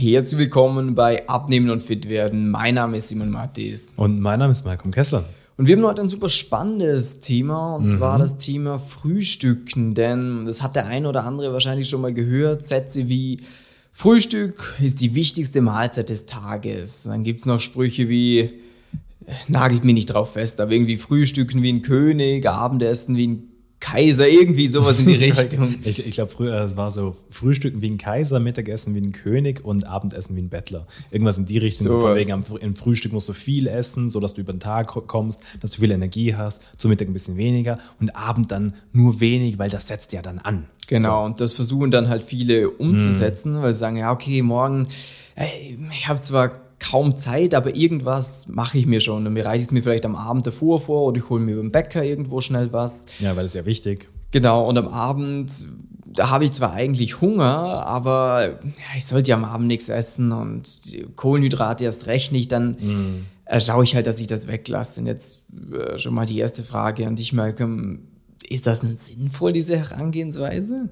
Herzlich willkommen bei Abnehmen und Fit werden. Mein Name ist Simon Mattis. Und mein Name ist Malcolm Kessler. Und wir haben heute ein super spannendes Thema, und mhm. zwar das Thema Frühstücken. Denn das hat der ein oder andere wahrscheinlich schon mal gehört. Sätze wie Frühstück ist die wichtigste Mahlzeit des Tages. Dann gibt's noch Sprüche wie nagelt mich nicht drauf fest, aber irgendwie Frühstücken wie ein König, Abendessen wie ein Kaiser, irgendwie sowas in die Richtung. ich ich glaube, früher es war so Frühstücken wie ein Kaiser, Mittagessen wie ein König und Abendessen wie ein Bettler. Irgendwas in die Richtung. So, so von wegen, im Frühstück musst du viel essen, so dass du über den Tag kommst, dass du viel Energie hast, zum Mittag ein bisschen weniger und Abend dann nur wenig, weil das setzt ja dann an. Genau, so. und das versuchen dann halt viele umzusetzen, hm. weil sie sagen, ja, okay, morgen, ey, ich habe zwar kaum Zeit, aber irgendwas mache ich mir schon. Und mir reicht es mir vielleicht am Abend davor vor oder ich hole mir beim Bäcker irgendwo schnell was. Ja, weil das ist ja wichtig. Genau, und am Abend, da habe ich zwar eigentlich Hunger, aber ja, ich sollte ja am Abend nichts essen und Kohlenhydrate erst recht nicht, dann äh, schaue ich halt, dass ich das weglasse. Und jetzt äh, schon mal die erste Frage an dich, Malcolm. Ist das denn sinnvoll, diese Herangehensweise?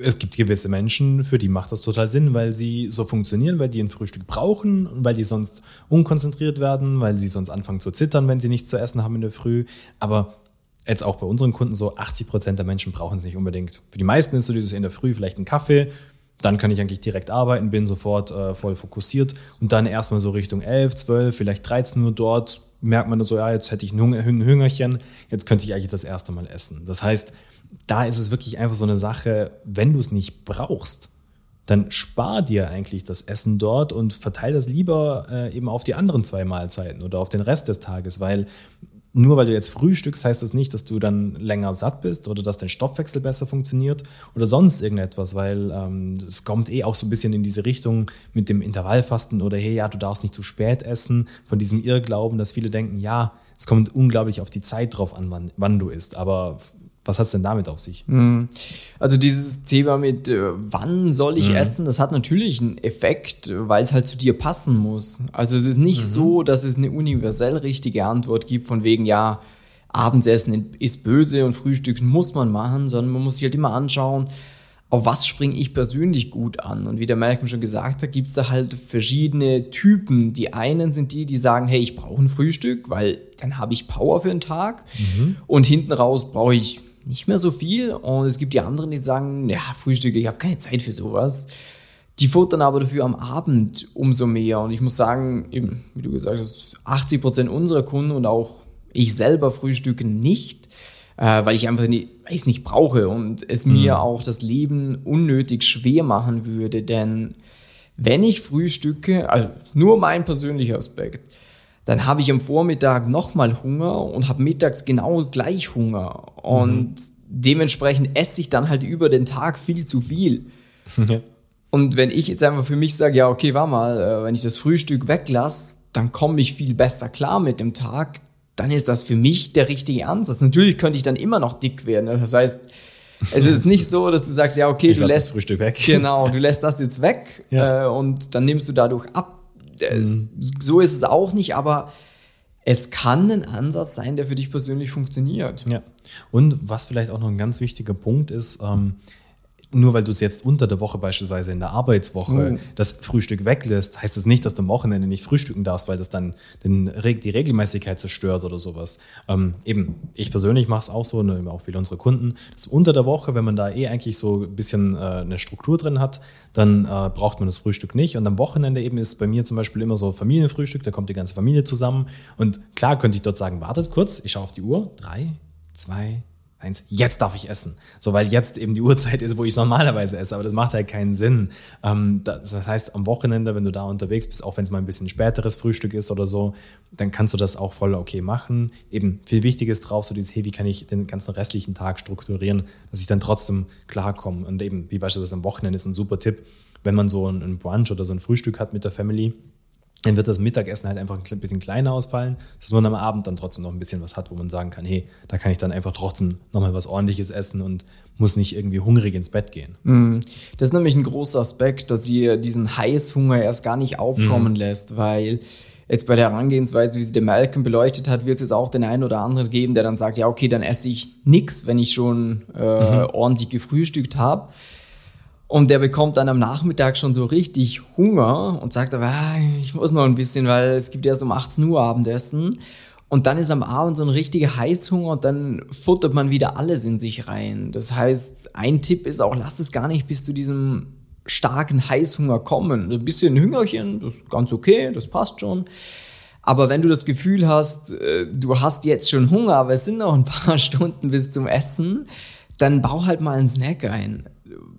Es gibt gewisse Menschen, für die macht das total Sinn, weil sie so funktionieren, weil die ein Frühstück brauchen weil die sonst unkonzentriert werden, weil sie sonst anfangen zu zittern, wenn sie nichts zu essen haben in der Früh. Aber jetzt auch bei unseren Kunden so, 80 Prozent der Menschen brauchen es nicht unbedingt. Für die meisten ist so dieses in der Früh vielleicht ein Kaffee, dann kann ich eigentlich direkt arbeiten, bin sofort äh, voll fokussiert und dann erstmal so Richtung 11, 12, vielleicht 13 Uhr dort merkt man so, ja, jetzt hätte ich ein, Hüngerchen, jetzt könnte ich eigentlich das erste Mal essen. Das heißt, da ist es wirklich einfach so eine Sache, wenn du es nicht brauchst, dann spar dir eigentlich das Essen dort und verteile das lieber äh, eben auf die anderen zwei Mahlzeiten oder auf den Rest des Tages, weil nur weil du jetzt frühstückst, heißt das nicht, dass du dann länger satt bist oder dass dein Stoffwechsel besser funktioniert oder sonst irgendetwas, weil ähm, es kommt eh auch so ein bisschen in diese Richtung mit dem Intervallfasten oder hey, ja, du darfst nicht zu spät essen, von diesem Irrglauben, dass viele denken, ja, es kommt unglaublich auf die Zeit drauf an, wann, wann du isst, aber was hat es denn damit auf sich? Mhm. Also dieses Thema mit, äh, wann soll ich mhm. essen, das hat natürlich einen Effekt, weil es halt zu dir passen muss. Also es ist nicht mhm. so, dass es eine universell richtige Antwort gibt von wegen, ja, Abendsessen ist böse und Frühstücken muss man machen, sondern man muss sich halt immer anschauen, auf was springe ich persönlich gut an? Und wie der Malcolm schon gesagt hat, gibt es da halt verschiedene Typen. Die einen sind die, die sagen, hey, ich brauche ein Frühstück, weil dann habe ich Power für den Tag. Mhm. Und hinten raus brauche ich nicht mehr so viel. Und es gibt die anderen, die sagen, ja, Frühstück, ich habe keine Zeit für sowas. Die futtern aber dafür am Abend umso mehr. Und ich muss sagen, eben, wie du gesagt hast, 80 Prozent unserer Kunden und auch ich selber frühstücken nicht, äh, weil ich einfach nicht, es nicht brauche und es mhm. mir auch das Leben unnötig schwer machen würde. Denn wenn ich frühstücke, also nur mein persönlicher Aspekt, dann habe ich am Vormittag nochmal Hunger und habe mittags genau gleich Hunger. Und mhm. dementsprechend esse ich dann halt über den Tag viel zu viel. Und wenn ich jetzt einfach für mich sage, ja, okay, war mal, äh, wenn ich das Frühstück weglasse, dann komme ich viel besser klar mit dem Tag, dann ist das für mich der richtige Ansatz. Natürlich könnte ich dann immer noch dick werden. Das heißt, es ist nicht so, dass du sagst, ja, okay, ich du lässt das Frühstück weg. Genau, du lässt das jetzt weg ja. äh, und dann nimmst du dadurch ab. Mhm. So ist es auch nicht, aber es kann ein Ansatz sein, der für dich persönlich funktioniert. Ja. Und was vielleicht auch noch ein ganz wichtiger Punkt ist, ähm, nur weil du es jetzt unter der Woche beispielsweise in der Arbeitswoche mhm. das Frühstück weglässt, heißt das nicht, dass du am Wochenende nicht frühstücken darfst, weil das dann den, die Regelmäßigkeit zerstört oder sowas. Ähm, eben, ich persönlich mache es auch so, ne, auch viele unsere Kunden, dass unter der Woche, wenn man da eh eigentlich so ein bisschen äh, eine Struktur drin hat, dann äh, braucht man das Frühstück nicht. Und am Wochenende eben ist bei mir zum Beispiel immer so Familienfrühstück, da kommt die ganze Familie zusammen. Und klar könnte ich dort sagen, wartet kurz, ich schaue auf die Uhr, drei, zwei, eins, jetzt darf ich essen. So, weil jetzt eben die Uhrzeit ist, wo ich normalerweise esse, aber das macht halt keinen Sinn. Ähm, das, das, heißt, am Wochenende, wenn du da unterwegs bist, auch wenn es mal ein bisschen späteres Frühstück ist oder so, dann kannst du das auch voll okay machen. Eben viel Wichtiges drauf, so dieses, hey, wie kann ich den ganzen restlichen Tag strukturieren, dass ich dann trotzdem klarkomme. Und eben, wie beispielsweise am Wochenende ist ein super Tipp, wenn man so ein Brunch oder so ein Frühstück hat mit der Family, dann wird das Mittagessen halt einfach ein bisschen kleiner ausfallen, dass man am Abend dann trotzdem noch ein bisschen was hat, wo man sagen kann, hey, da kann ich dann einfach trotzdem nochmal was ordentliches essen und muss nicht irgendwie hungrig ins Bett gehen. Mm. Das ist nämlich ein großer Aspekt, dass ihr diesen Heißhunger erst gar nicht aufkommen mm. lässt, weil jetzt bei der Herangehensweise, wie sie der Malcolm beleuchtet hat, wird es jetzt auch den einen oder anderen geben, der dann sagt, ja, okay, dann esse ich nichts, wenn ich schon äh, mhm. ordentlich gefrühstückt habe. Und der bekommt dann am Nachmittag schon so richtig Hunger und sagt aber, ich muss noch ein bisschen, weil es gibt erst um 18 Uhr Abendessen. Und dann ist am Abend so ein richtiger Heißhunger und dann futtert man wieder alles in sich rein. Das heißt, ein Tipp ist auch, lass es gar nicht bis zu diesem starken Heißhunger kommen. Ein bisschen Hüngerchen, das ist ganz okay, das passt schon. Aber wenn du das Gefühl hast, äh, du hast jetzt schon Hunger, aber es sind noch ein paar Stunden bis zum Essen, dann bau halt mal einen Snack ein.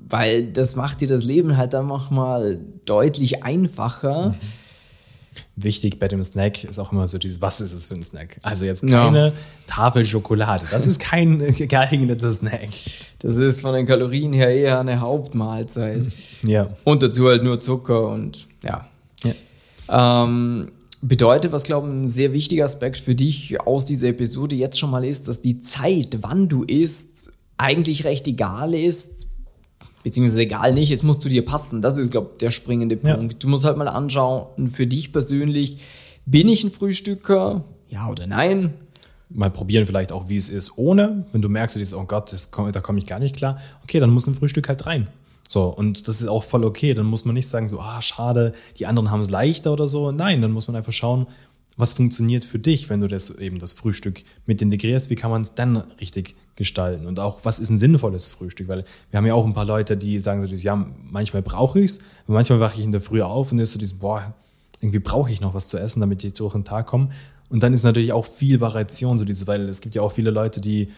Weil das macht dir das Leben halt dann nochmal deutlich einfacher. Mhm wichtig bei dem Snack ist auch immer so dieses, was ist es für ein Snack? Also jetzt keine ja. Tafel Schokolade. Das ist kein geeigneter Snack. Das ist von den Kalorien her eher eine Hauptmahlzeit. Ja. Und dazu halt nur Zucker und ja. ja. Ähm, bedeutet, was glaube ich ein sehr wichtiger Aspekt für dich aus dieser Episode jetzt schon mal ist, dass die Zeit, wann du isst, eigentlich recht egal ist, beziehungsweise egal nicht, es muss zu dir passen. Das ist, glaube ich, der springende Punkt. Ja. Du musst halt mal anschauen, für dich persönlich, bin ich ein Frühstücker? Ja oder nein? Mal probieren vielleicht auch, wie es ist ohne. Wenn du merkst, dieses, oh Gott, das, da komme ich gar nicht klar. Okay, dann muss ein Frühstück halt rein. So, und das ist auch voll okay. Dann muss man nicht sagen, so, ah, schade, die anderen haben es leichter oder so. Nein, dann muss man einfach schauen, was funktioniert für dich, wenn du das eben das Frühstück mit integrierst, wie kann man es dann richtig gestalten? Und auch was ist ein sinnvolles Frühstück, weil wir haben ja auch ein paar Leute, die sagen so ja, manchmal brauche ich es, manchmal wache ich in der Früh auf und ist so dieses, boah, irgendwie brauche ich noch was zu essen, damit ich durch den Tag komme und dann ist natürlich auch viel Variation, so dieses, weil es gibt ja auch viele Leute, die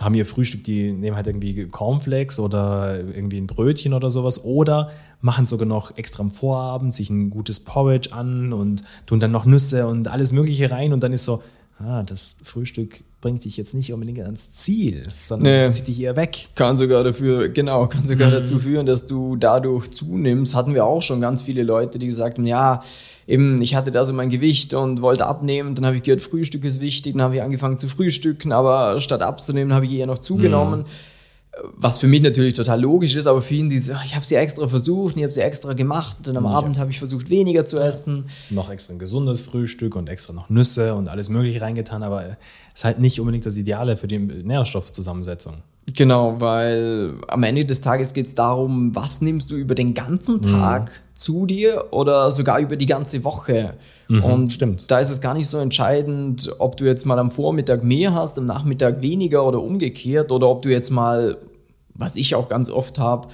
haben ihr Frühstück, die nehmen halt irgendwie Cornflakes oder irgendwie ein Brötchen oder sowas oder machen sogar noch extra am Vorabend sich ein gutes Porridge an und tun dann noch Nüsse und alles Mögliche rein und dann ist so, ah, das Frühstück bringt dich jetzt nicht unbedingt ans Ziel, sondern nee, zieht dich eher weg. Kann sogar dafür, genau, kann sogar mhm. dazu führen, dass du dadurch zunimmst. Hatten wir auch schon ganz viele Leute, die gesagt haben, ja, eben, ich hatte da so mein Gewicht und wollte abnehmen, dann habe ich gehört, Frühstück ist wichtig, dann habe ich angefangen zu frühstücken, aber statt abzunehmen, habe ich eher noch zugenommen. Mhm was für mich natürlich total logisch ist, aber für ihn diese, ich habe sie extra versucht, ich habe sie extra gemacht und am ja. Abend habe ich versucht, weniger zu essen. Noch extra ein gesundes Frühstück und extra noch Nüsse und alles Mögliche reingetan, aber es ist halt nicht unbedingt das Ideale für die Nährstoffzusammensetzung. Genau, weil am Ende des Tages geht es darum, was nimmst du über den ganzen mhm. Tag mhm. zu dir oder sogar über die ganze Woche. Mhm, und stimmt. da ist es gar nicht so entscheidend, ob du jetzt mal am Vormittag mehr hast, am Nachmittag weniger oder umgekehrt oder ob du jetzt mal, was ich auch ganz oft habe,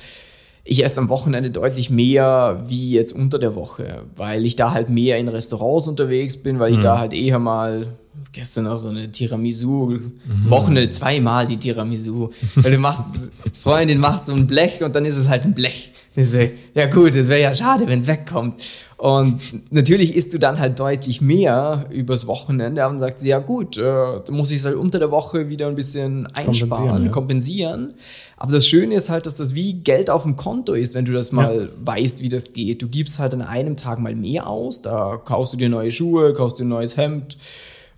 ich esse am Wochenende deutlich mehr wie jetzt unter der Woche, weil ich da halt mehr in Restaurants unterwegs bin, weil ich mhm. da halt eher mal gestern auch so eine Tiramisu, mhm. Wochenende zweimal die Tiramisu. Weil du machst, Freundin macht so ein Blech und dann ist es halt ein Blech. Ja gut, es wäre ja schade, wenn es wegkommt. Und natürlich isst du dann halt deutlich mehr übers Wochenende und sagst, ja gut, äh, dann muss ich es halt unter der Woche wieder ein bisschen einsparen, kompensieren, ja. kompensieren. Aber das Schöne ist halt, dass das wie Geld auf dem Konto ist, wenn du das mal ja. weißt, wie das geht. Du gibst halt an einem Tag mal mehr aus, da kaufst du dir neue Schuhe, kaufst dir ein neues Hemd,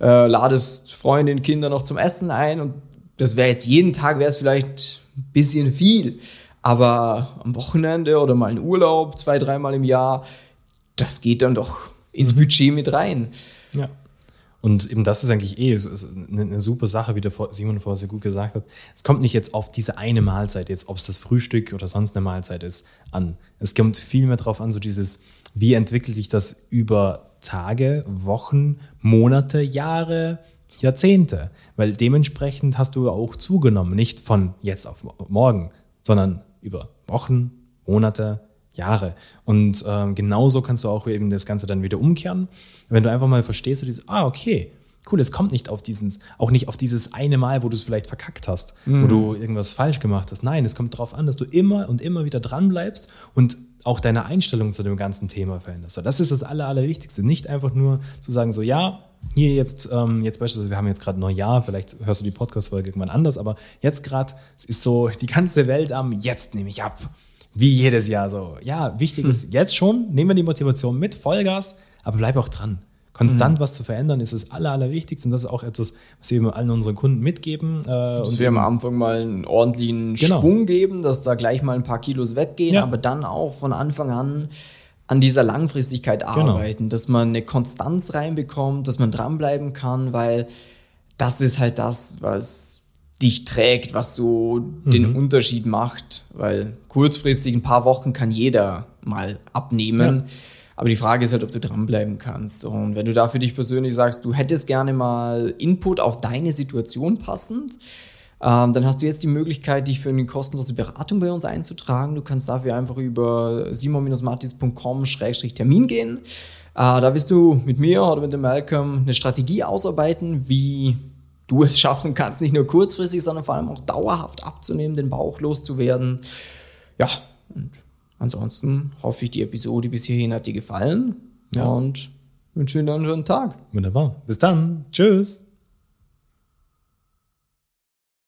äh, ladest Freundin, Kinder noch zum Essen ein und das wäre jetzt jeden Tag, wäre es vielleicht ein bisschen viel. Aber am Wochenende oder mal in Urlaub, zwei, dreimal im Jahr, das geht dann doch ins mhm. Budget mit rein. Ja. Und eben das ist eigentlich eh eine, super Sache, wie der Simon vorher sehr gut gesagt hat. Es kommt nicht jetzt auf diese eine Mahlzeit, jetzt ob es das Frühstück oder sonst eine Mahlzeit ist, an. Es kommt viel mehr darauf an, so dieses, wie entwickelt sich das über Tage, Wochen, Monate, Jahre, Jahrzehnte. Weil dementsprechend hast du auch zugenommen, nicht von jetzt auf morgen, sondern über Wochen, Monate, Jahre. Und ähm, genauso kannst du auch eben das Ganze dann wieder umkehren. Wenn du einfach mal verstehst, du dieses, ah, okay, cool, es kommt nicht auf diesen, auch nicht auf dieses eine Mal, wo du es vielleicht verkackt hast, mhm. wo du irgendwas falsch gemacht hast. Nein, es kommt darauf an, dass du immer und immer wieder dran bleibst und auch deine Einstellung zu dem ganzen Thema veränderst. Das ist das Aller, Allerwichtigste. Nicht einfach nur zu sagen, so, ja, hier jetzt, ähm, jetzt beispielsweise, wir haben jetzt gerade Neujahr, vielleicht hörst du die Podcast-Folge irgendwann anders, aber jetzt gerade ist so die ganze Welt am, jetzt nehme ich ab. Wie jedes Jahr so. Ja, wichtig hm. ist jetzt schon, nehmen wir die Motivation mit, Vollgas, aber bleib auch dran. Konstant mhm. was zu verändern ist das Aller, Allerwichtigste und das ist auch etwas, was wir immer allen unseren Kunden mitgeben. Äh, und wir am Anfang mal einen ordentlichen genau. Schwung geben, dass da gleich mal ein paar Kilos weggehen, ja. aber dann auch von Anfang an an dieser Langfristigkeit genau. arbeiten, genau. dass man eine Konstanz reinbekommt, dass man dranbleiben kann, weil das ist halt das, was dich trägt, was so mhm. den Unterschied macht. Weil kurzfristig ein paar Wochen kann jeder mal abnehmen. Ja. Aber die Frage ist halt, ob du dranbleiben kannst. Und wenn du da für dich persönlich sagst, du hättest gerne mal Input auf deine Situation passend, ähm, dann hast du jetzt die Möglichkeit, dich für eine kostenlose Beratung bei uns einzutragen. Du kannst dafür einfach über simon-martis.com-termin gehen. Äh, da wirst du mit mir oder mit dem Malcolm eine Strategie ausarbeiten, wie du es schaffen kannst, nicht nur kurzfristig, sondern vor allem auch dauerhaft abzunehmen, den Bauch loszuwerden. Ja, und ansonsten hoffe ich, die Episode bis hierhin hat dir gefallen ja. und wünsche dir einen schönen Tag. Wunderbar. Bis dann. Tschüss.